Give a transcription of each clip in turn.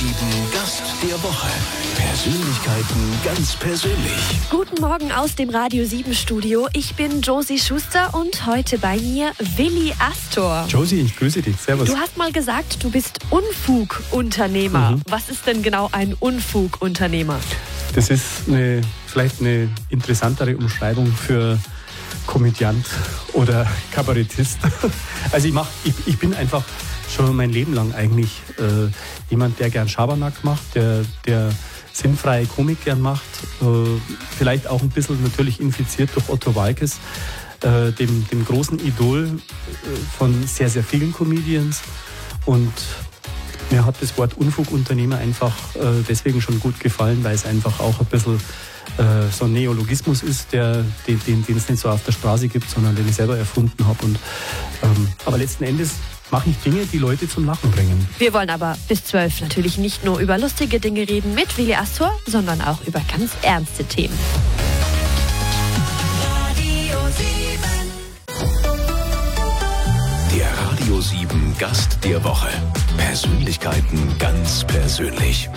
7 Gast der Woche. Persönlichkeiten ganz persönlich. Guten Morgen aus dem Radio 7 Studio. Ich bin Josie Schuster und heute bei mir Willi Astor. Josie, ich grüße dich. Servus. Du hast mal gesagt, du bist Unfugunternehmer. Mhm. Was ist denn genau ein Unfugunternehmer? Das ist eine, vielleicht eine interessantere Umschreibung für Komödiant oder Kabarettist. Also ich, mach, ich, ich bin einfach schon mein Leben lang eigentlich äh, jemand, der gern Schabernack macht, der, der sinnfreie Komik gern macht, äh, vielleicht auch ein bisschen natürlich infiziert durch Otto Walkes, äh, dem, dem großen Idol äh, von sehr, sehr vielen Comedians. Und mir hat das Wort Unfugunternehmer einfach äh, deswegen schon gut gefallen, weil es einfach auch ein bisschen äh, so ein Neologismus ist, der, den, den, es nicht so auf der Straße gibt, sondern den ich selber erfunden habe. ähm, aber letzten Endes mache ich Dinge, die Leute zum Lachen bringen. Wir wollen aber bis zwölf natürlich nicht nur über lustige Dinge reden mit Willi Astor, sondern auch über ganz ernste Themen. Der Radio 7 Gast der Woche. Persönlichkeiten ganz persönlich.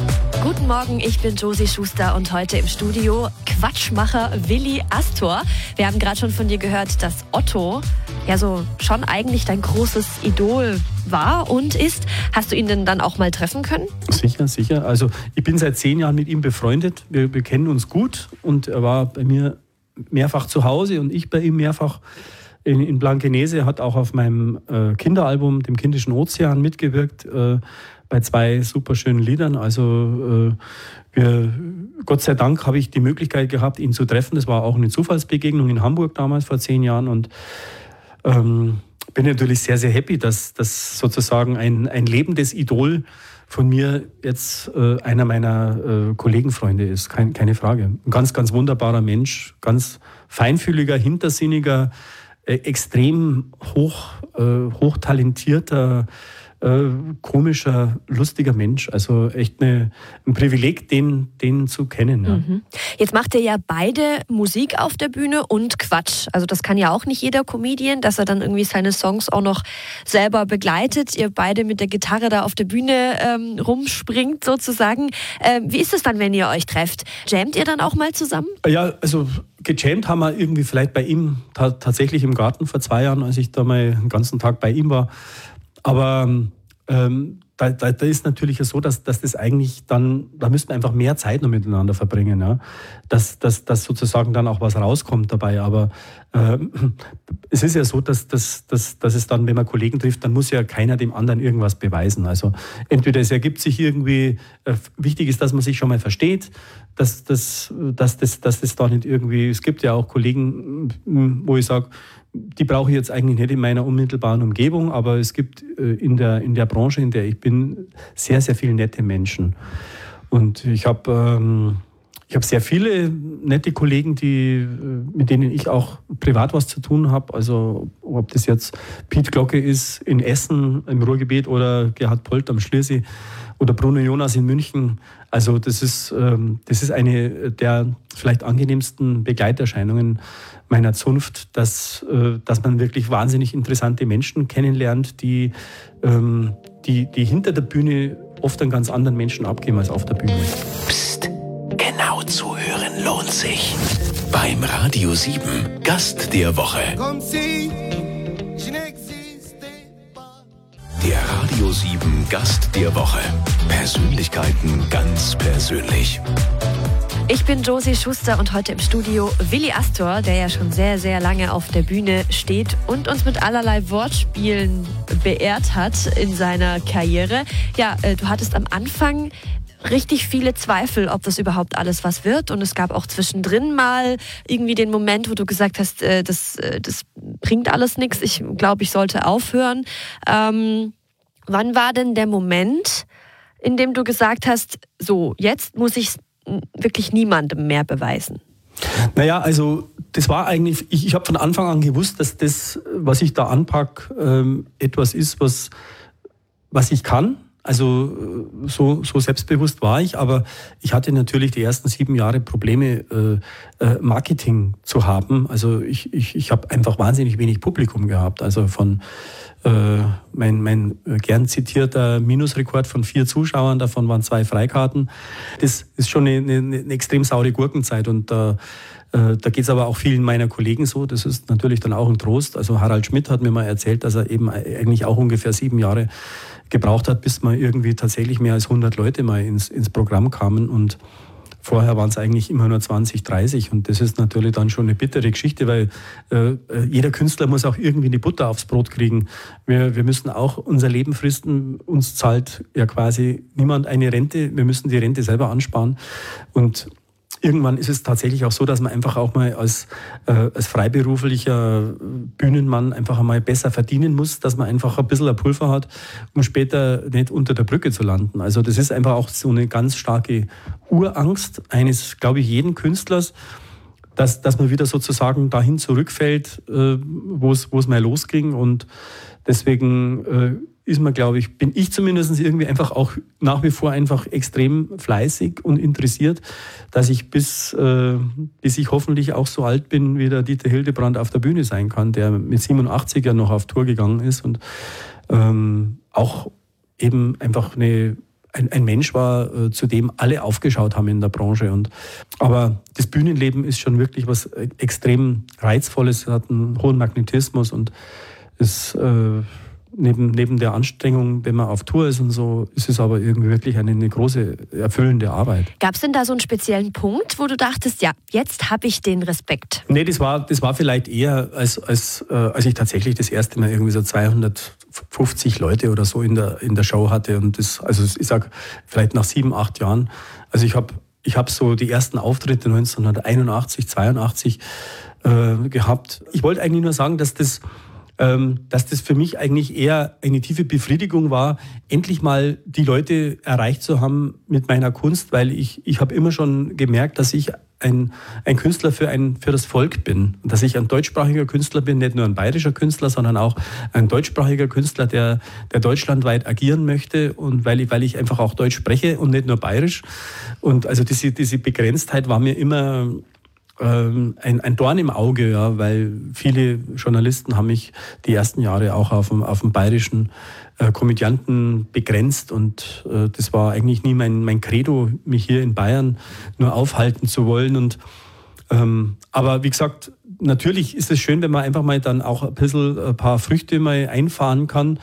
Guten Morgen, ich bin Josie Schuster und heute im Studio Quatschmacher Willi Astor. Wir haben gerade schon von dir gehört, dass Otto ja so schon eigentlich dein großes Idol war und ist. Hast du ihn denn dann auch mal treffen können? Sicher, sicher. Also ich bin seit zehn Jahren mit ihm befreundet. Wir, wir kennen uns gut und er war bei mir mehrfach zu Hause und ich bei ihm mehrfach in, in Blankenese, hat auch auf meinem äh, Kinderalbum, dem Kindischen Ozean, mitgewirkt, äh, bei zwei super schönen Liedern. Also äh, wir, Gott sei Dank habe ich die Möglichkeit gehabt, ihn zu treffen. Das war auch eine Zufallsbegegnung in Hamburg damals vor zehn Jahren und ähm, bin natürlich sehr, sehr happy, dass, dass sozusagen ein, ein lebendes Idol von mir jetzt äh, einer meiner äh, Kollegenfreunde ist, Kein, keine Frage. Ein ganz, ganz wunderbarer Mensch, ganz feinfühliger, hintersinniger, extrem hoch, äh, hochtalentierter äh, komischer, lustiger Mensch. Also echt eine, ein Privileg, den, den zu kennen. Ja. Mhm. Jetzt macht ihr ja beide Musik auf der Bühne und Quatsch. Also das kann ja auch nicht jeder Comedian, dass er dann irgendwie seine Songs auch noch selber begleitet. Ihr beide mit der Gitarre da auf der Bühne ähm, rumspringt sozusagen. Ähm, wie ist es dann, wenn ihr euch trefft? Jammt ihr dann auch mal zusammen? Ja, also gejammt haben wir irgendwie vielleicht bei ihm tatsächlich im Garten vor zwei Jahren, als ich da mal den ganzen Tag bei ihm war. Aber ähm, da, da, da, ist natürlich so, dass, dass das eigentlich dann, da müssten wir einfach mehr Zeit noch miteinander verbringen, ja? dass, dass, dass sozusagen dann auch was rauskommt dabei. Aber äh, es ist ja so, dass, dass, dass, dass es dann, wenn man Kollegen trifft, dann muss ja keiner dem anderen irgendwas beweisen. Also entweder es ergibt sich irgendwie, äh, wichtig ist, dass man sich schon mal versteht, dass, dass, dass, dass, dass das da nicht irgendwie, es gibt ja auch Kollegen, wo ich sage, die brauche ich jetzt eigentlich nicht in meiner unmittelbaren Umgebung, aber es gibt äh, in der, in der Branche, in der ich bin, sehr, sehr viele nette Menschen. Und ich habe ähm, hab sehr viele nette Kollegen, die, äh, mit denen ich auch privat was zu tun habe. Also ob das jetzt Piet Glocke ist in Essen im Ruhrgebiet oder Gerhard Polt am Schliersee oder Bruno Jonas in München. Also das ist, ähm, das ist eine der vielleicht angenehmsten Begleiterscheinungen meiner Zunft, dass, äh, dass man wirklich wahnsinnig interessante Menschen kennenlernt, die, ähm, die, die hinter der Bühne oft einen ganz anderen Menschen abgeben als auf der Bühne. Psst, genau zuhören lohnt sich. Beim Radio 7, Gast der Woche. Der Radio 7 Gast der Woche. Persönlichkeiten ganz persönlich. Ich bin Josie Schuster und heute im Studio Willi Astor, der ja schon sehr, sehr lange auf der Bühne steht und uns mit allerlei Wortspielen beehrt hat in seiner Karriere. Ja, äh, du hattest am Anfang richtig viele Zweifel, ob das überhaupt alles was wird. Und es gab auch zwischendrin mal irgendwie den Moment, wo du gesagt hast, äh, das, äh, das bringt alles nichts. Ich glaube, ich sollte aufhören. Ähm, wann war denn der Moment, in dem du gesagt hast, so, jetzt muss ich wirklich niemandem mehr beweisen? Naja, also das war eigentlich, ich, ich habe von Anfang an gewusst, dass das, was ich da anpacke, ähm, etwas ist, was, was ich kann. Also äh, so, so selbstbewusst war ich, aber ich hatte natürlich die ersten sieben Jahre Probleme, äh, äh, Marketing zu haben. Also ich, ich, ich habe einfach wahnsinnig wenig Publikum gehabt. Also von äh, mein, mein gern zitierter Minusrekord von vier Zuschauern, davon waren zwei Freikarten. Das ist schon eine, eine, eine extrem saure Gurkenzeit und äh, da geht es aber auch vielen meiner Kollegen so. Das ist natürlich dann auch ein Trost. Also Harald Schmidt hat mir mal erzählt, dass er eben eigentlich auch ungefähr sieben Jahre gebraucht hat, bis mal irgendwie tatsächlich mehr als 100 Leute mal ins, ins Programm kamen und Vorher waren es eigentlich immer nur 20, 30 und das ist natürlich dann schon eine bittere Geschichte, weil äh, jeder Künstler muss auch irgendwie eine Butter aufs Brot kriegen. Wir, wir müssen auch unser Leben fristen. Uns zahlt ja quasi niemand eine Rente. Wir müssen die Rente selber ansparen und irgendwann ist es tatsächlich auch so, dass man einfach auch mal als, äh, als freiberuflicher Bühnenmann einfach einmal besser verdienen muss, dass man einfach ein bisschen Pulver hat, um später nicht unter der Brücke zu landen. Also das ist einfach auch so eine ganz starke Urangst eines, glaube ich, jeden Künstlers, dass, dass man wieder sozusagen dahin zurückfällt, äh, wo es mal losging. Und deswegen äh, ist man, glaube ich, bin ich zumindest irgendwie einfach auch nach wie vor einfach extrem fleißig und interessiert, dass ich bis, äh, bis ich hoffentlich auch so alt bin, wie der Dieter Hildebrand auf der Bühne sein kann, der mit 87 ja noch auf Tour gegangen ist und ähm, auch eben einfach eine ein, ein Mensch war, äh, zu dem alle aufgeschaut haben in der Branche. Und, aber das Bühnenleben ist schon wirklich was äh, extrem Reizvolles, hat einen hohen Magnetismus und ist äh, neben, neben der Anstrengung, wenn man auf Tour ist und so, ist es aber irgendwie wirklich eine, eine große, erfüllende Arbeit. Gab es denn da so einen speziellen Punkt, wo du dachtest, ja, jetzt habe ich den Respekt? Nee, das war, das war vielleicht eher, als, als, äh, als ich tatsächlich das erste Mal irgendwie so 250 Leute oder so in der, in der Show hatte. Und das, also ich sag vielleicht nach sieben, acht Jahren. Also ich habe ich hab so die ersten Auftritte 1981, 82 äh, gehabt. Ich wollte eigentlich nur sagen, dass das dass das für mich eigentlich eher eine tiefe Befriedigung war, endlich mal die Leute erreicht zu haben mit meiner Kunst, weil ich, ich habe immer schon gemerkt, dass ich ein, ein Künstler für, ein, für das Volk bin. Dass ich ein deutschsprachiger Künstler bin, nicht nur ein bayerischer Künstler, sondern auch ein deutschsprachiger Künstler, der, der deutschlandweit agieren möchte und weil ich, weil ich einfach auch Deutsch spreche und nicht nur bayerisch. Und also diese, diese Begrenztheit war mir immer ähm, ein, ein Dorn im Auge, ja, weil viele Journalisten haben mich die ersten Jahre auch auf dem, auf dem bayerischen äh, Komödianten begrenzt und äh, das war eigentlich nie mein, mein Credo, mich hier in Bayern nur aufhalten zu wollen. Und, ähm, aber wie gesagt, natürlich ist es schön, wenn man einfach mal dann auch ein bisschen ein paar Früchte mal einfahren kann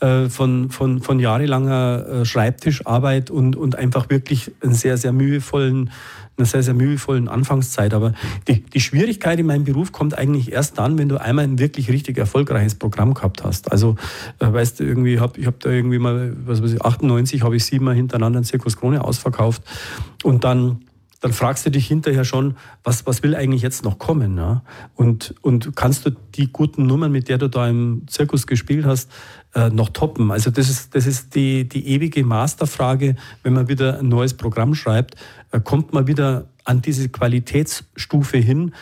äh, von, von, von jahrelanger äh, Schreibtischarbeit und, und einfach wirklich einen sehr, sehr mühevollen einer sehr, sehr mühevollen Anfangszeit. Aber die, die Schwierigkeit in meinem Beruf kommt eigentlich erst dann, wenn du einmal ein wirklich richtig erfolgreiches Programm gehabt hast. Also, äh, weißt du, irgendwie hab, ich habe da irgendwie mal, was weiß ich, 98 habe ich siebenmal hintereinander einen Zirkus Krone ausverkauft und dann dann fragst du dich hinterher schon, was, was will eigentlich jetzt noch kommen? Ja? Und, und kannst du die guten Nummern, mit der du da im Zirkus gespielt hast, äh, noch toppen? Also das ist, das ist die, die ewige Masterfrage, wenn man wieder ein neues Programm schreibt, kommt man wieder an diese Qualitätsstufe hin,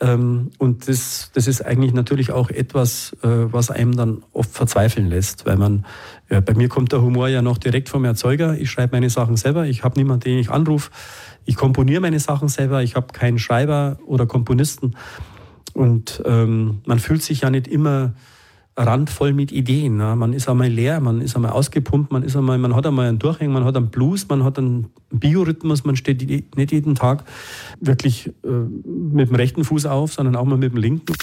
ähm, und das, das ist eigentlich natürlich auch etwas, äh, was einem dann oft verzweifeln lässt, weil man, ja, bei mir kommt der Humor ja noch direkt vom Erzeuger. Ich schreibe meine Sachen selber, ich habe niemanden, den ich anrufe. Ich komponiere meine Sachen selber, ich habe keinen Schreiber oder Komponisten. Und ähm, man fühlt sich ja nicht immer randvoll mit Ideen. Ne? Man ist einmal leer, man ist einmal ausgepumpt, man ist einmal, man hat einmal einen Durchhängen, man hat einen Blues, man hat einen Biorhythmus, man steht nicht jeden Tag wirklich äh, mit dem rechten Fuß auf, sondern auch mal mit dem linken.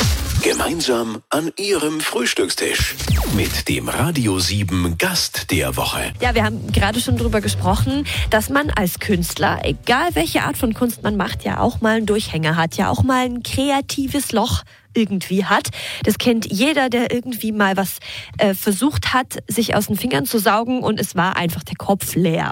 Gemeinsam an Ihrem Frühstückstisch mit dem Radio 7 Gast der Woche. Ja, wir haben gerade schon darüber gesprochen, dass man als Künstler, egal welche Art von Kunst man macht, ja auch mal einen Durchhänger hat, ja auch mal ein kreatives Loch irgendwie hat. Das kennt jeder, der irgendwie mal was äh, versucht hat, sich aus den Fingern zu saugen und es war einfach der Kopf leer.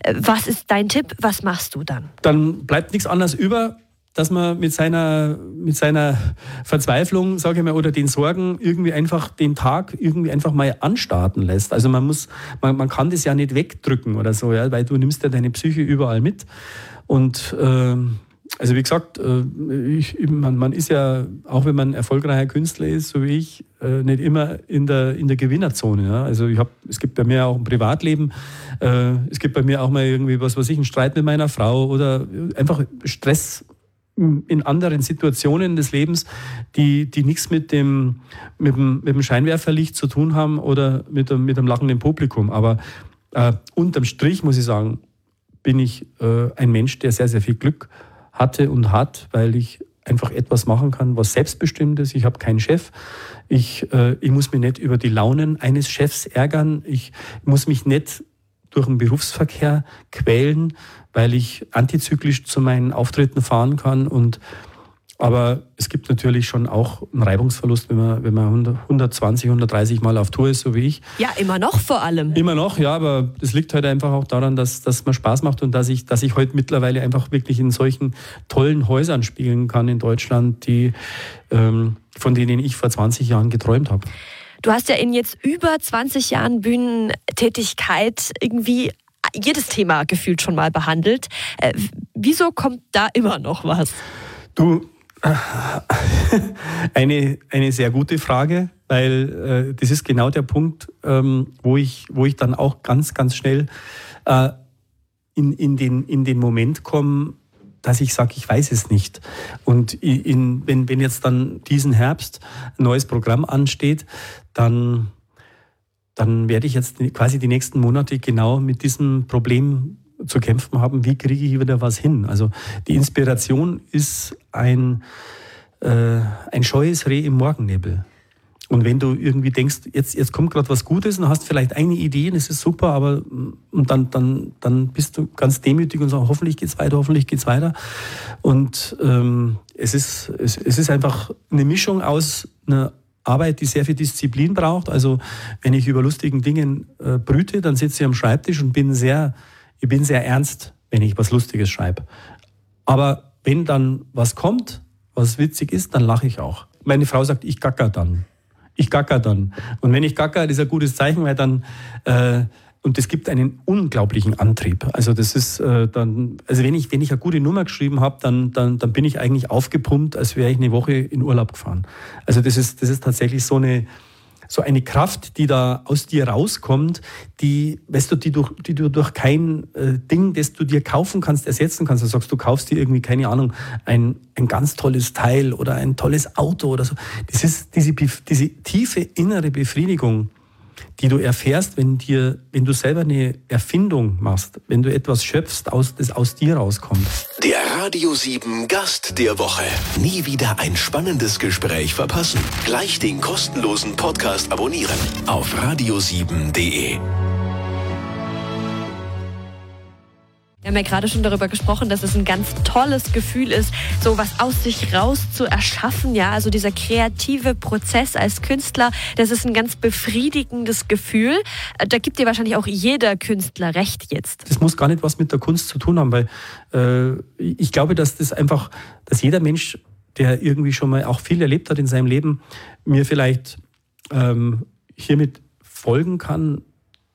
Äh, was ist dein Tipp? Was machst du dann? Dann bleibt nichts anderes über, dass man mit seiner, mit seiner Verzweiflung, sage ich mal, oder den Sorgen irgendwie einfach den Tag irgendwie einfach mal anstarten lässt. Also man muss, man, man kann das ja nicht wegdrücken oder so, ja, weil du nimmst ja deine Psyche überall mit. Und äh, Also wie gesagt, äh, ich, man, man, ist ja, auch wenn man erfolgreicher Künstler ist, so wie ich, äh, nicht immer in der, in der Gewinnerzone. Ja? Also ich hab, es gibt bei mir auch ein Privatleben, äh, es gibt bei mir auch mal irgendwie was, was ich, einen Streit mit meiner Frau oder einfach Stress in anderen Situationen des Lebens, die, die nichts mit dem, mit, dem, mit dem Scheinwerferlicht zu tun haben oder mit dem, mit dem lachenden Publikum. Aber äh, unterm Strich muss ich sagen, bin ich äh, ein Mensch, der sehr, sehr viel Glück hatte und hat, weil ich einfach etwas machen kann, was selbstbestimmt ist. Ich habe keinen Chef. Ich, äh, ich muss mich nicht über die Launen eines Chefs ärgern. Ich muss mich nicht durch den Berufsverkehr quälen, weil ich antizyklisch zu meinen Auftritten fahren kann und aber es gibt natürlich schon auch einen Reibungsverlust, wenn man, wenn man 120, 130 Mal auf Tour ist, so wie ich. Ja, immer noch vor allem. Immer noch, ja, aber das liegt halt einfach auch daran, dass, dass man Spaß macht und dass ich, dass ich heute mittlerweile einfach wirklich in solchen tollen Häusern spielen kann in Deutschland, die, ähm, von denen ich vor 20 Jahren geträumt habe. Du hast ja in jetzt über 20 Jahren Bühnentätigkeit irgendwie jedes Thema gefühlt schon mal behandelt. Äh, wieso kommt da immer noch was? Du, eine, eine sehr gute Frage, weil äh, das ist genau der Punkt, ähm, wo, ich, wo ich dann auch ganz, ganz schnell äh, in, in, den, in den Moment komme, dass ich sage, ich weiß es nicht. Und in, wenn, wenn jetzt dann diesen Herbst ein neues Programm ansteht, dann, dann werde ich jetzt quasi die nächsten Monate genau mit diesem Problem zu kämpfen haben, wie kriege ich wieder was hin. Also die Inspiration ist ein, äh, ein scheues Reh im Morgennebel. Und wenn du irgendwie denkst, jetzt, jetzt kommt gerade was Gutes und hast vielleicht eine Idee, das ist super, aber und dann, dann, dann bist du ganz demütig und sagst, hoffentlich geht's weiter, hoffentlich geht's weiter. Und ähm, es, ist, es, es ist einfach eine Mischung aus einer Arbeit, die sehr viel Disziplin braucht. Also wenn ich über lustigen Dingen äh, brüte, dann sitze ich am Schreibtisch und bin sehr ich bin sehr ernst, wenn ich was Lustiges schreibe. Aber wenn dann was kommt, was witzig ist, dann lache ich auch. Meine Frau sagt, ich gacker dann. Ich gacker dann. Und wenn ich gacker, das ist ein gutes Zeichen, weil dann, äh, und es gibt einen unglaublichen Antrieb. Also das ist äh, dann, also wenn ich, wenn ich eine gute Nummer geschrieben habe, dann, dann, dann bin ich eigentlich aufgepumpt, als wäre ich eine Woche in Urlaub gefahren. Also das ist, das ist tatsächlich so eine, so eine Kraft, die da aus dir rauskommt, die, weißt du, die, durch, die du durch kein äh, Ding, das du dir kaufen kannst, ersetzen kannst. Du sagst, du kaufst dir irgendwie, keine Ahnung, ein, ein ganz tolles Teil oder ein tolles Auto oder so. Das ist diese, diese tiefe innere Befriedigung, die du erfährst, wenn, dir, wenn du selber eine Erfindung machst, wenn du etwas schöpfst, aus, das aus dir rauskommt. Der Radio 7 Gast der Woche. Nie wieder ein spannendes Gespräch verpassen. Gleich den kostenlosen Podcast abonnieren auf radio7.de. Wir haben ja gerade schon darüber gesprochen, dass es ein ganz tolles Gefühl ist, so was aus sich raus zu erschaffen. Ja, also dieser kreative Prozess als Künstler, das ist ein ganz befriedigendes Gefühl. Äh, da gibt dir wahrscheinlich auch jeder Künstler recht jetzt. Das muss gar nicht was mit der Kunst zu tun haben, weil äh, ich glaube, dass das einfach, dass jeder Mensch, der irgendwie schon mal auch viel erlebt hat in seinem Leben, mir vielleicht ähm, hiermit folgen kann,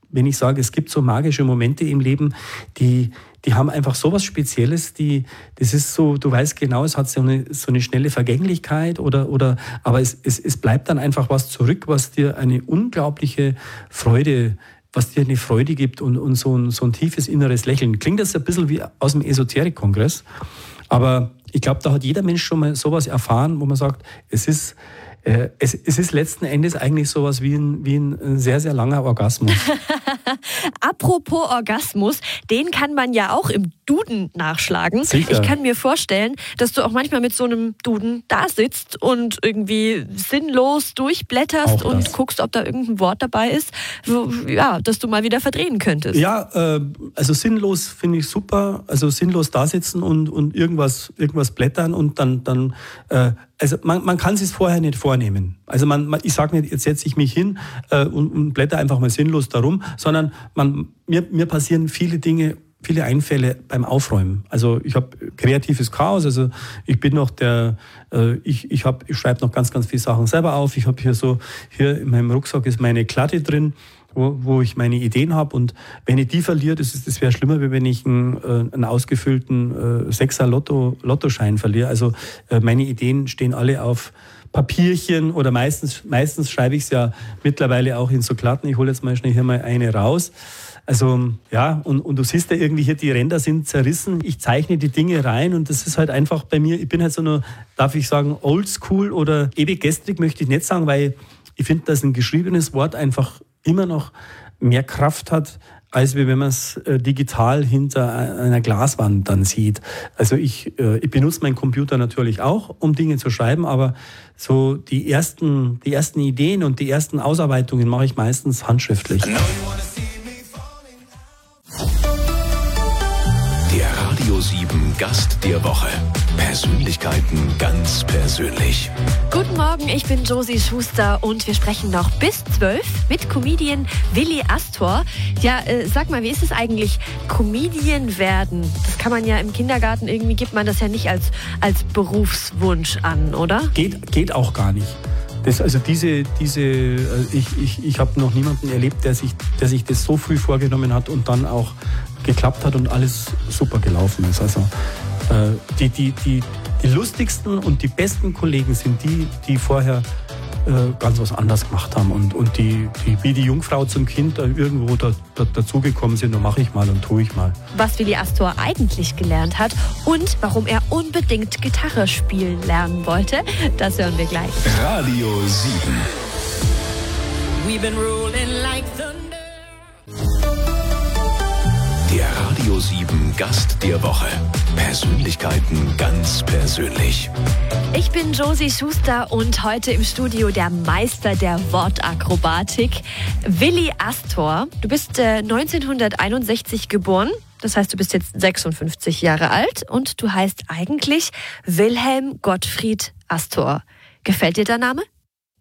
wenn ich sage, es gibt so magische Momente im Leben, die, die haben einfach so was Spezielles, die, das ist so, du weißt genau, es hat so eine, so eine schnelle Vergänglichkeit oder, oder aber es, es, es bleibt dann einfach was zurück, was dir eine unglaubliche Freude was dir eine Freude gibt und, und so, ein, so ein tiefes inneres Lächeln. Klingt das ein bisschen wie aus dem Esoterik-Kongress, aber ich glaube, da hat jeder Mensch schon mal sowas erfahren, wo man sagt, es ist, es, es, ist letzten Endes eigentlich sowas wie ein, wie ein sehr, sehr langer Orgasmus. Apropos Orgasmus, den kann man ja auch im Duden nachschlagen. Sicher. Ich kann mir vorstellen, dass du auch manchmal mit so einem Duden da sitzt und irgendwie sinnlos durchblätterst und guckst, ob da irgendein Wort dabei ist, wo, ja, dass du mal wieder verdrehen könntest. Ja, äh, also sinnlos finde ich super. Also sinnlos da sitzen und, und irgendwas, irgendwas blättern und dann, dann äh, also man, man kann es vorher nicht vornehmen. Also man, man ich sage nicht, jetzt setze ich mich hin äh, und, und blätter einfach mal sinnlos darum, sondern man, mir, mir passieren viele Dinge, viele Einfälle beim Aufräumen. Also ich habe kreatives Chaos, also ich bin noch der, äh, ich, ich, hab, ich schreibe noch ganz, ganz viele Sachen selber auf. Ich habe hier so, hier in meinem Rucksack ist meine Klatte drin wo, wo ich meine Ideen habe. Und wenn ich die verliere, das, das wäre schlimmer, wie wenn ich einen, äh, einen ausgefüllten äh, Sechser-Lottoschein verliere. Also äh, meine Ideen stehen alle auf Papierchen oder meistens, meistens schreibe ich es ja mittlerweile auch in so Klatten. Ich hole jetzt mal schnell hier mal eine raus. Also ja, und, und du siehst ja irgendwie hier, die Ränder sind zerrissen. Ich zeichne die Dinge rein und das ist halt einfach bei mir, ich bin halt so nur, darf ich sagen, oldschool oder ewig gestrig möchte ich nicht sagen, weil ich finde, dass ein geschriebenes Wort einfach immer noch mehr Kraft hat, als wenn man es äh, digital hinter einer Glaswand dann sieht. Also ich, äh, ich benutze meinen Computer natürlich auch, um Dinge zu schreiben, aber so die ersten, die ersten Ideen und die ersten Ausarbeitungen mache ich meistens handschriftlich. 7 Gast der Woche. Persönlichkeiten ganz persönlich. Guten Morgen, ich bin Josie Schuster und wir sprechen noch bis 12 mit Comedian Willi Astor. Ja, äh, sag mal, wie ist es eigentlich, Comedian werden? Das kann man ja im Kindergarten, irgendwie gibt man das ja nicht als, als Berufswunsch an, oder? Geht, geht auch gar nicht. Das, also diese, diese, äh, ich, ich, ich habe noch niemanden erlebt, der sich, der sich das so früh vorgenommen hat und dann auch geklappt hat und alles super gelaufen ist. Also äh, die, die, die, die lustigsten und die besten Kollegen sind die, die vorher äh, ganz was anderes gemacht haben und, und die, die wie die Jungfrau zum Kind irgendwo da, da, dazugekommen sind, und mache ich mal und tue ich mal. Was Willi Astor eigentlich gelernt hat und warum er unbedingt Gitarre spielen lernen wollte, das hören wir gleich. Radio 7. We've been rolling like Der Radio 7 Gast der Woche. Persönlichkeiten ganz persönlich. Ich bin Josie Schuster und heute im Studio der Meister der Wortakrobatik, Willi Astor. Du bist äh, 1961 geboren. Das heißt, du bist jetzt 56 Jahre alt und du heißt eigentlich Wilhelm Gottfried Astor. Gefällt dir der Name?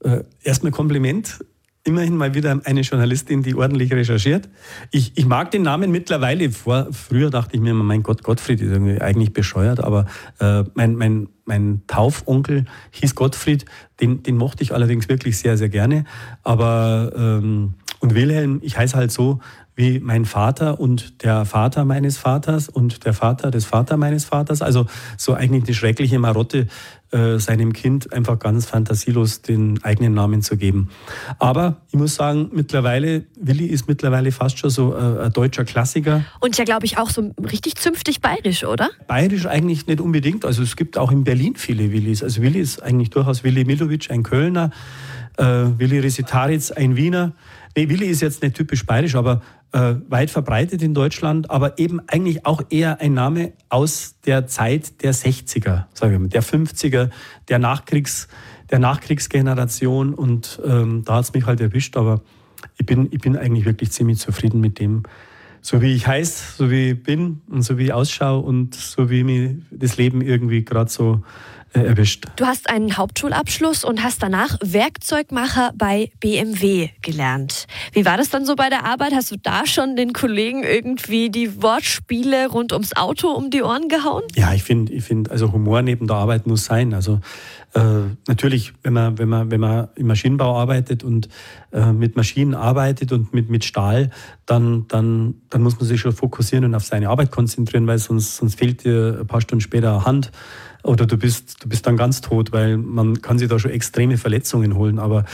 Äh, erstmal Kompliment immerhin mal wieder eine Journalistin, die ordentlich recherchiert. Ich, ich mag den Namen mittlerweile. Vor, früher dachte ich mir immer, mein Gott, Gottfried ist irgendwie eigentlich bescheuert, aber äh, mein, mein, mein Taufonkel hieß Gottfried, den, den mochte ich allerdings wirklich sehr, sehr gerne. Aber ähm, und Wilhelm, ich heiße halt so, wie mein Vater und der Vater meines Vaters und der Vater des Vater meines Vaters. Also so eigentlich die schreckliche Marotte, äh, seinem Kind einfach ganz fantasielos den eigenen Namen zu geben. Aber ich muss sagen, mittlerweile, Willi ist mittlerweile fast schon so äh, ein deutscher Klassiker. Und ja, glaube ich, auch so richtig zünftig bayerisch, oder? Bayerisch eigentlich nicht unbedingt. Also es gibt auch in Berlin viele Willis. Also Willi ist eigentlich durchaus Willi Milovic, ein Kölner, äh, Willi Resitaritz, ein Wiener. Nee, Willi ist jetzt nicht typisch bayerisch, aber äh, weit verbreitet in Deutschland, aber eben eigentlich auch eher ein Name aus der Zeit der 60er, sagen wir mal, der 50er, der, Nachkriegs, der Nachkriegsgeneration. Und ähm, da hat es mich halt erwischt, aber ich bin, ich bin eigentlich wirklich ziemlich zufrieden mit dem, so wie ich heiße, so wie ich bin und so wie ich ausschaue und so wie mir das Leben irgendwie gerade so erwischt. Du hast einen Hauptschulabschluss und hast danach Werkzeugmacher bei BMW gelernt. Wie war das dann so bei der Arbeit? Hast du da schon den Kollegen irgendwie die Wortspiele rund ums Auto um die Ohren gehauen? Ja, ich finde, ich finde, also Humor neben der Arbeit muss sein. Also äh, natürlich, wenn man, wenn man, wenn man im Maschinenbau arbeitet und äh, mit Maschinen arbeitet und mit, mit Stahl, dann, dann, dann muss man sich schon fokussieren und auf seine Arbeit konzentrieren, weil sonst, sonst fehlt dir ein paar Stunden später Hand oder du bist, du bist dann ganz tot, weil man kann sich da schon extreme Verletzungen holen. Aber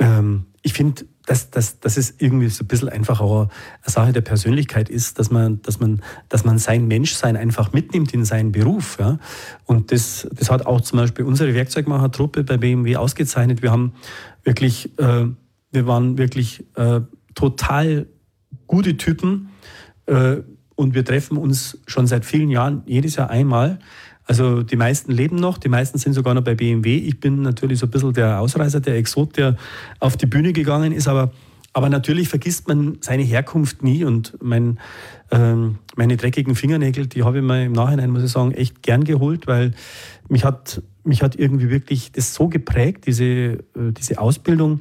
ähm, ich finde, dass, dass, dass es irgendwie so ein bisschen einfach auch eine Sache der Persönlichkeit ist, dass man, dass man, dass man sein Menschsein einfach mitnimmt in seinen Beruf. Ja? Und das, das hat auch zum Beispiel unsere Werkzeugmachertruppe bei BMW ausgezeichnet. Wir haben wirklich, äh, wir waren wirklich äh, total gute Typen äh, und wir treffen uns schon seit vielen Jahren jedes Jahr einmal also die meisten leben noch, die meisten sind sogar noch bei BMW. Ich bin natürlich so ein bisschen der Ausreißer, der Exot, der auf die Bühne gegangen ist, aber, aber natürlich vergisst man seine Herkunft nie und mein, ähm, meine dreckigen Fingernägel, die habe ich mir im Nachhinein, muss ich sagen, echt gern geholt, weil mich hat, mich hat irgendwie wirklich das so geprägt, diese, äh, diese Ausbildung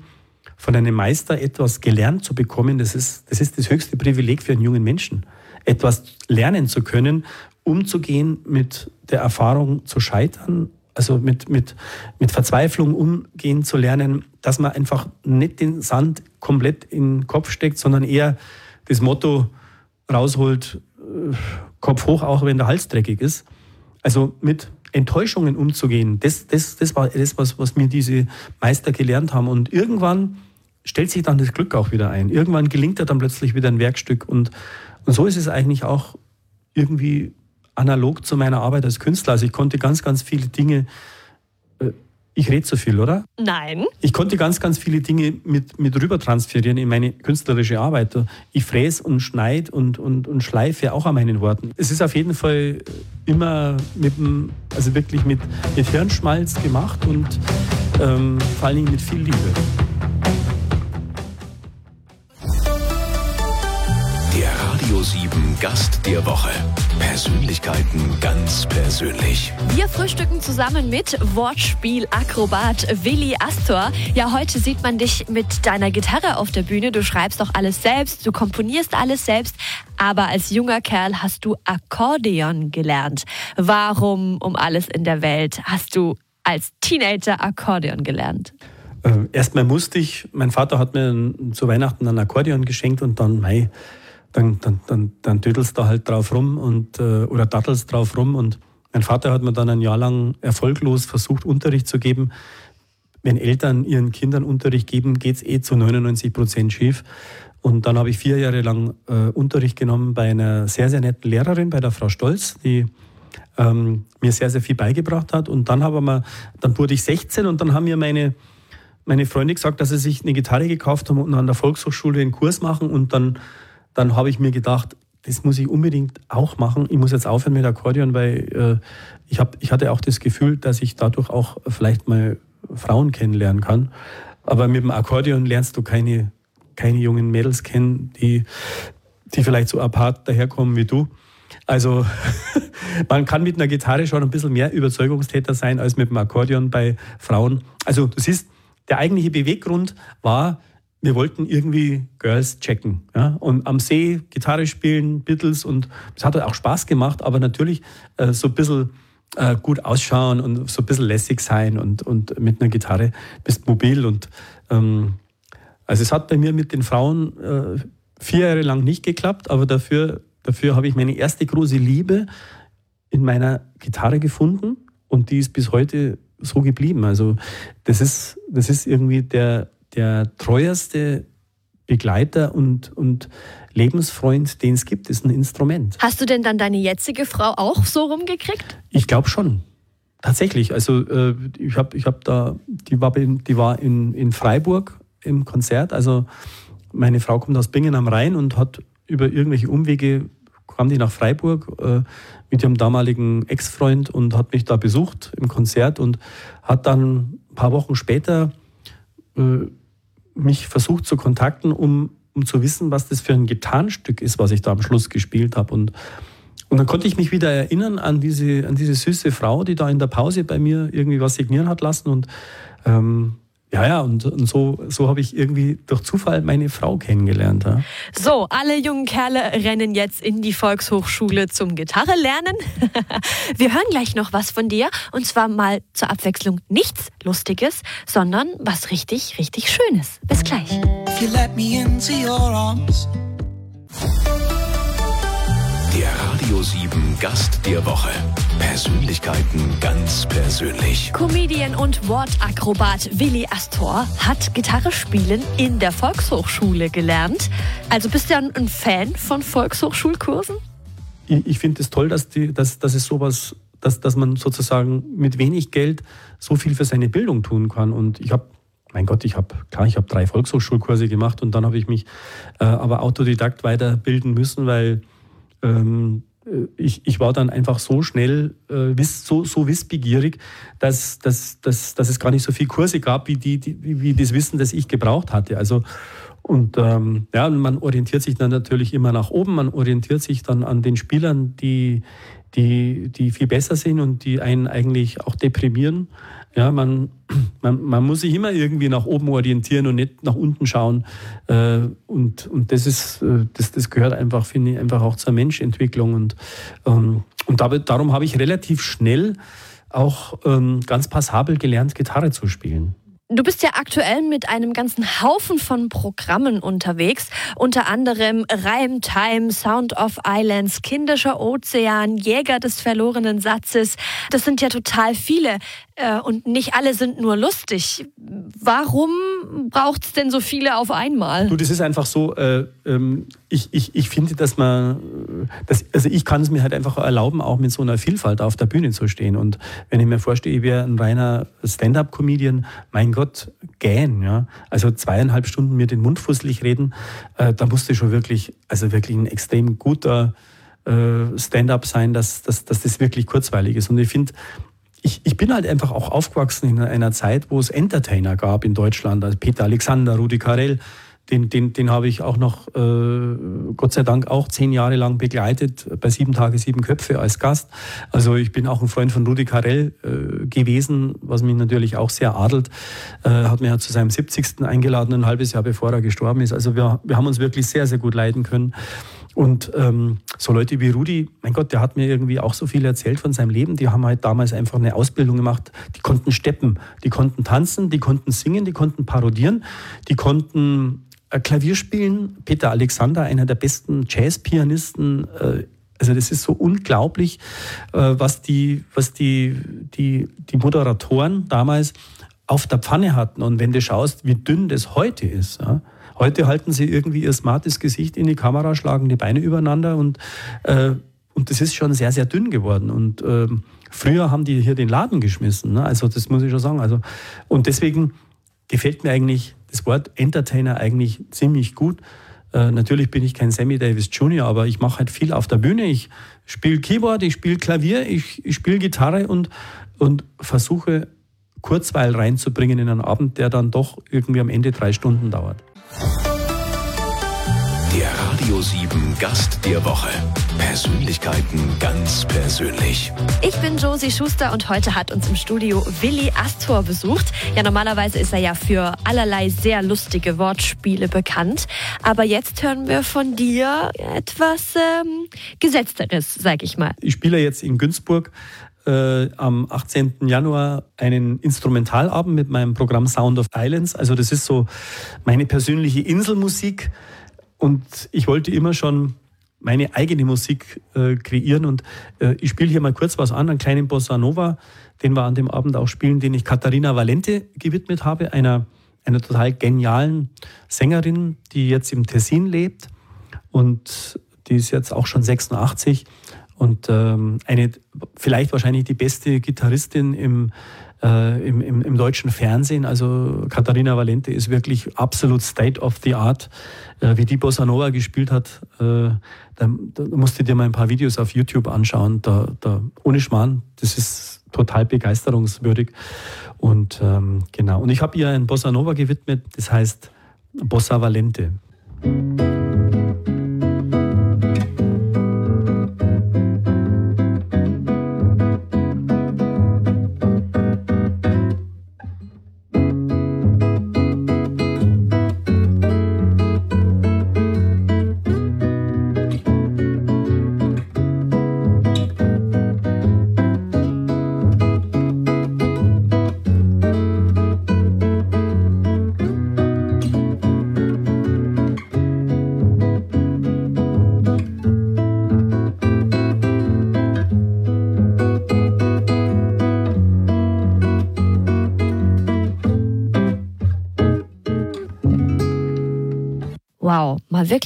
von einem Meister etwas gelernt zu bekommen, das ist, das ist das höchste Privileg für einen jungen Menschen. Etwas lernen zu können, umzugehen mit der Erfahrung zu scheitern, also mit, mit, mit Verzweiflung umgehen zu lernen, dass man einfach nicht den Sand komplett in den Kopf steckt, sondern eher das Motto rausholt, äh, Kopf hoch, auch wenn der Hals dreckig ist. Also mit Enttäuschungen umzugehen, das, das, das war das, was, was mir diese Meister gelernt haben. Und irgendwann stellt sich dann das Glück auch wieder ein. Irgendwann gelingt er dann plötzlich wieder ein Werkstück. Und, und so ist es eigentlich auch irgendwie analog zu meiner Arbeit als Künstler. Also ich konnte ganz, ganz viele Dinge äh, ich rede zu viel, oder? Nein. Ich konnte ganz, ganz viele Dinge mit, mit rüber transferieren in meine künstlerische Arbeit. Ich fräse und schneide und, und, und schleife auch an meinen Worten. Es ist auf jeden Fall immer mit dem, also wirklich mit, mit Hirnschmalz gemacht und ähm, vor allen Dingen mit viel Liebe. Der Radio 7 Gast der Woche. Persönlichkeiten ganz persönlich. Wir frühstücken zusammen mit Wortspiel-Akrobat Willi Astor. Ja, heute sieht man dich mit deiner Gitarre auf der Bühne. Du schreibst auch alles selbst, du komponierst alles selbst. Aber als junger Kerl hast du Akkordeon gelernt. Warum um alles in der Welt hast du als Teenager Akkordeon gelernt? Äh, erstmal musste ich, mein Vater hat mir zu Weihnachten ein Akkordeon geschenkt und dann, mei, dann, dann, dann, dann tödelst du halt drauf rum und, äh, oder dattelst drauf rum. Und mein Vater hat mir dann ein Jahr lang erfolglos versucht, Unterricht zu geben. Wenn Eltern ihren Kindern Unterricht geben, geht es eh zu 99 Prozent schief. Und dann habe ich vier Jahre lang äh, Unterricht genommen bei einer sehr, sehr netten Lehrerin, bei der Frau Stolz, die ähm, mir sehr, sehr viel beigebracht hat. Und dann, habe wir, dann wurde ich 16 und dann haben mir meine, meine Freunde gesagt, dass sie sich eine Gitarre gekauft haben und an der Volkshochschule einen Kurs machen. Und dann dann habe ich mir gedacht, das muss ich unbedingt auch machen. Ich muss jetzt aufhören mit Akkordeon, weil äh, ich, hab, ich hatte auch das Gefühl, dass ich dadurch auch vielleicht mal Frauen kennenlernen kann. Aber mit dem Akkordeon lernst du keine, keine jungen Mädels kennen, die, die vielleicht so apart daherkommen wie du. Also man kann mit einer Gitarre schon ein bisschen mehr Überzeugungstäter sein als mit dem Akkordeon bei Frauen. Also du siehst, der eigentliche Beweggrund war, wir wollten irgendwie Girls checken. Ja? Und am See Gitarre spielen, Beatles und es hat auch Spaß gemacht, aber natürlich äh, so ein bisschen äh, gut ausschauen und so ein bisschen lässig sein und, und mit einer Gitarre bist mobil. Und ähm, also es hat bei mir mit den Frauen äh, vier Jahre lang nicht geklappt, aber dafür, dafür habe ich meine erste große Liebe in meiner Gitarre gefunden und die ist bis heute so geblieben. Also das ist, das ist irgendwie der, der treueste Begleiter und, und Lebensfreund, den es gibt, ist ein Instrument. Hast du denn dann deine jetzige Frau auch so rumgekriegt? Ich glaube schon. Tatsächlich. Also äh, ich habe ich hab da, die war, die war in, in Freiburg im Konzert. Also meine Frau kommt aus Bingen am Rhein und hat über irgendwelche Umwege kam die nach Freiburg äh, mit ihrem damaligen Ex-Freund und hat mich da besucht im Konzert und hat dann ein paar Wochen später äh, mich versucht zu kontakten, um, um zu wissen, was das für ein Gitarrenstück ist, was ich da am Schluss gespielt habe. Und, und dann konnte ich mich wieder erinnern an diese, an diese süße Frau, die da in der Pause bei mir irgendwie was signieren hat lassen. Und ähm, ja, ja, und, und so, so habe ich irgendwie durch Zufall meine Frau kennengelernt. Ja. So, alle jungen Kerle rennen jetzt in die Volkshochschule zum Gitarre lernen. Wir hören gleich noch was von dir und zwar mal zur Abwechslung nichts Lustiges, sondern was richtig, richtig Schönes. Bis gleich. If you let me into your arms. Der Radio 7 Gast der Woche. Persönlichkeiten ganz persönlich. Comedian und Wortakrobat Willi Astor hat Gitarre spielen in der Volkshochschule gelernt. Also bist du ein Fan von Volkshochschulkursen? Ich, ich finde es toll, dass, die, dass, dass es sowas, dass, dass man sozusagen mit wenig Geld so viel für seine Bildung tun kann. Und ich habe mein Gott, ich habe, klar, ich habe drei Volkshochschulkurse gemacht und dann habe ich mich äh, aber autodidakt weiterbilden müssen, weil ähm, äh, ich, ich war dann einfach so schnell, äh, so, so wissbegierig, dass, dass, dass, dass es gar nicht so viele Kurse gab, wie, die, die, wie das Wissen, das ich gebraucht hatte. Also, und ähm, ja, man orientiert sich dann natürlich immer nach oben, man orientiert sich dann an den Spielern, die, die, die viel besser sind und die einen eigentlich auch deprimieren. Ja, man, man, man muss sich immer irgendwie nach oben orientieren und nicht nach unten schauen. Äh, und, und das ist, äh, das, das gehört einfach, finde ich, einfach auch zur Menschentwicklung. Und, ähm, und darum habe ich relativ schnell auch ähm, ganz passabel gelernt, Gitarre zu spielen. Du bist ja aktuell mit einem ganzen Haufen von Programmen unterwegs, unter anderem Rhyme Time, Sound of Islands, Kindischer Ozean, Jäger des verlorenen Satzes. Das sind ja total viele äh, und nicht alle sind nur lustig. Warum braucht es denn so viele auf einmal? Du, das ist einfach so, äh, ähm, ich, ich, ich finde, dass man, dass, also ich kann es mir halt einfach erlauben, auch mit so einer Vielfalt auf der Bühne zu stehen. Und wenn ich mir vorstelle, ich wäre ein reiner Stand-up-Comedian, mein Gott, gähn, ja. Also zweieinhalb Stunden mir den Mund fusselig reden, äh, da musste schon wirklich, also wirklich ein extrem guter äh, Stand-up sein, dass, dass, dass das wirklich kurzweilig ist. Und ich finde, ich, ich bin halt einfach auch aufgewachsen in einer Zeit, wo es Entertainer gab in Deutschland, also Peter Alexander, Rudi Carell, den, den, den habe ich auch noch, äh, Gott sei Dank, auch zehn Jahre lang begleitet bei Sieben Tage, Sieben Köpfe als Gast. Also ich bin auch ein Freund von Rudi Carell äh, gewesen, was mich natürlich auch sehr adelt. Äh, hat mich ja zu seinem 70. eingeladen, ein halbes Jahr bevor er gestorben ist. Also wir, wir haben uns wirklich sehr, sehr gut leiden können. Und ähm, so Leute wie Rudi, mein Gott, der hat mir irgendwie auch so viel erzählt von seinem Leben. Die haben halt damals einfach eine Ausbildung gemacht. Die konnten steppen, die konnten tanzen, die konnten singen, die konnten parodieren, die konnten äh, Klavier spielen. Peter Alexander, einer der besten Jazzpianisten. Äh, also das ist so unglaublich, äh, was die, was die, die, die Moderatoren damals auf der Pfanne hatten. Und wenn du schaust, wie dünn das heute ist. Heute halten sie irgendwie ihr smartes Gesicht in die Kamera, schlagen die Beine übereinander und, und das ist schon sehr, sehr dünn geworden. Und ähm, früher haben die hier den Laden geschmissen. Ne? Also das muss ich schon sagen. Also, und deswegen gefällt mir eigentlich das Wort Entertainer eigentlich ziemlich gut. Äh, natürlich bin ich kein Sammy Davis Jr., aber ich mache halt viel auf der Bühne. Ich spiele Keyboard, ich spiele Klavier, ich, ich spiele Gitarre und, und versuche Kurzweil reinzubringen in einen Abend, der dann doch irgendwie am Ende drei Stunden dauert. Der Radio 7 Gast der Woche. Persönlichkeiten ganz persönlich. Ich bin Josie Schuster und heute hat uns im Studio Willi Astor besucht. Ja, normalerweise ist er ja für allerlei sehr lustige Wortspiele bekannt. Aber jetzt hören wir von dir etwas ähm, Gesetzteres, sag ich mal. Ich spiele jetzt in Günzburg äh, am 18. Januar einen Instrumentalabend mit meinem Programm Sound of Islands. Also das ist so meine persönliche Inselmusik. Und ich wollte immer schon meine eigene Musik äh, kreieren und äh, ich spiele hier mal kurz was an, einen kleinen Bossa Nova, den wir an dem Abend auch spielen, den ich Katharina Valente gewidmet habe, einer, einer total genialen Sängerin, die jetzt im Tessin lebt und die ist jetzt auch schon 86 und ähm, eine vielleicht wahrscheinlich die beste Gitarristin im äh, im, im, im, deutschen Fernsehen. Also Katharina Valente ist wirklich absolut State of the Art. Äh, wie die Bossa Nova gespielt hat, äh, da, da musst du dir mal ein paar Videos auf YouTube anschauen. Da, da, ohne Schmarrn, das ist total begeisterungswürdig. Und ähm, genau. Und ich habe ihr ein Bossa Nova gewidmet, das heißt Bossa Valente.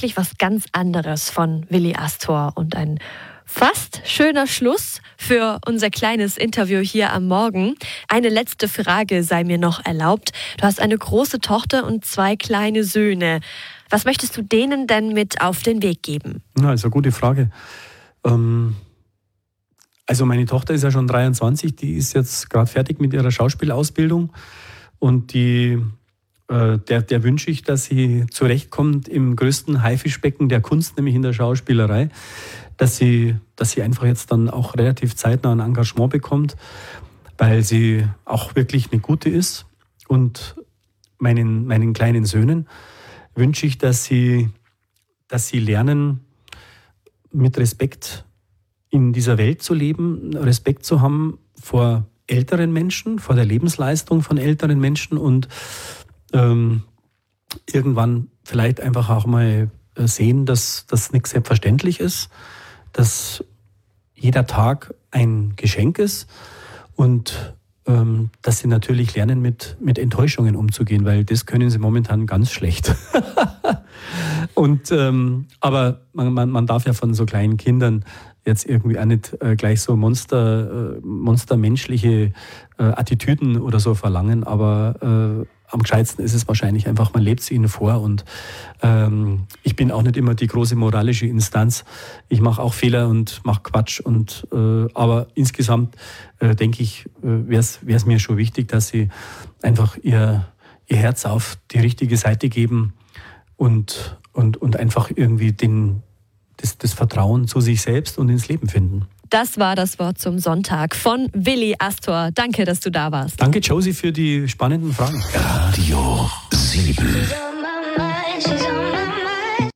Wirklich was ganz anderes von Willi Astor und ein fast schöner Schluss für unser kleines Interview hier am Morgen. Eine letzte Frage sei mir noch erlaubt. Du hast eine große Tochter und zwei kleine Söhne. Was möchtest du denen denn mit auf den Weg geben? Na, ist eine gute Frage. Ähm also meine Tochter ist ja schon 23, die ist jetzt gerade fertig mit ihrer Schauspielausbildung und die der, der wünsche ich, dass sie zurechtkommt im größten Haifischbecken der Kunst, nämlich in der Schauspielerei, dass sie, dass sie einfach jetzt dann auch relativ zeitnah ein Engagement bekommt, weil sie auch wirklich eine gute ist. Und meinen, meinen kleinen Söhnen wünsche ich, dass sie, dass sie lernen, mit Respekt in dieser Welt zu leben, Respekt zu haben vor älteren Menschen, vor der Lebensleistung von älteren Menschen und ähm, irgendwann vielleicht einfach auch mal äh, sehen, dass das nichts selbstverständlich ist, dass jeder Tag ein Geschenk ist und ähm, dass sie natürlich lernen, mit, mit Enttäuschungen umzugehen, weil das können sie momentan ganz schlecht. und, ähm, aber man, man, man darf ja von so kleinen Kindern jetzt irgendwie auch nicht äh, gleich so monster, äh, monstermenschliche äh, Attitüden oder so verlangen, aber äh, am gescheitsten ist es wahrscheinlich einfach, man lebt es ihnen vor und ähm, ich bin auch nicht immer die große moralische Instanz. Ich mache auch Fehler und mache Quatsch und äh, aber insgesamt äh, denke ich, äh, wäre es mir schon wichtig, dass sie einfach ihr, ihr Herz auf die richtige Seite geben und, und, und einfach irgendwie den, das, das Vertrauen zu sich selbst und ins Leben finden. Das war das Wort zum Sonntag von Willi Astor. Danke, dass du da warst. Danke, Josie, für die spannenden Fragen. Radio 7.